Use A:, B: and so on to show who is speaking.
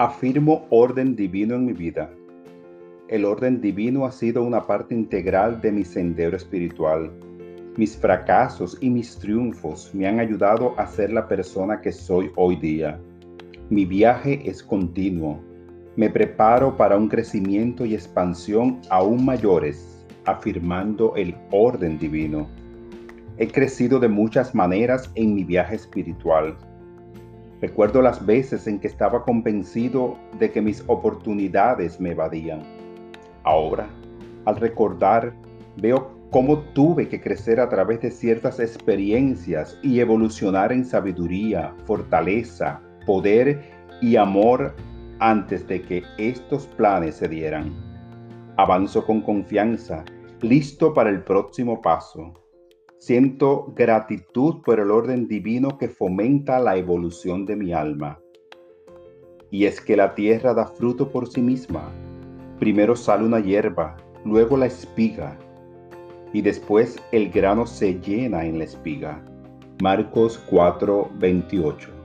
A: Afirmo orden divino en mi vida. El orden divino ha sido una parte integral de mi sendero espiritual. Mis fracasos y mis triunfos me han ayudado a ser la persona que soy hoy día. Mi viaje es continuo. Me preparo para un crecimiento y expansión aún mayores, afirmando el orden divino. He crecido de muchas maneras en mi viaje espiritual Recuerdo las veces en que estaba convencido de que mis oportunidades me evadían. Ahora, al recordar, veo cómo tuve que crecer a través de ciertas experiencias y evolucionar en sabiduría, fortaleza, poder y amor antes de que estos planes se dieran. Avanzo con confianza, listo para el próximo paso. Siento gratitud por el orden divino que fomenta la evolución de mi alma. Y es que la tierra da fruto por sí misma. Primero sale una hierba, luego la espiga, y después el grano se llena en la espiga. Marcos 4:28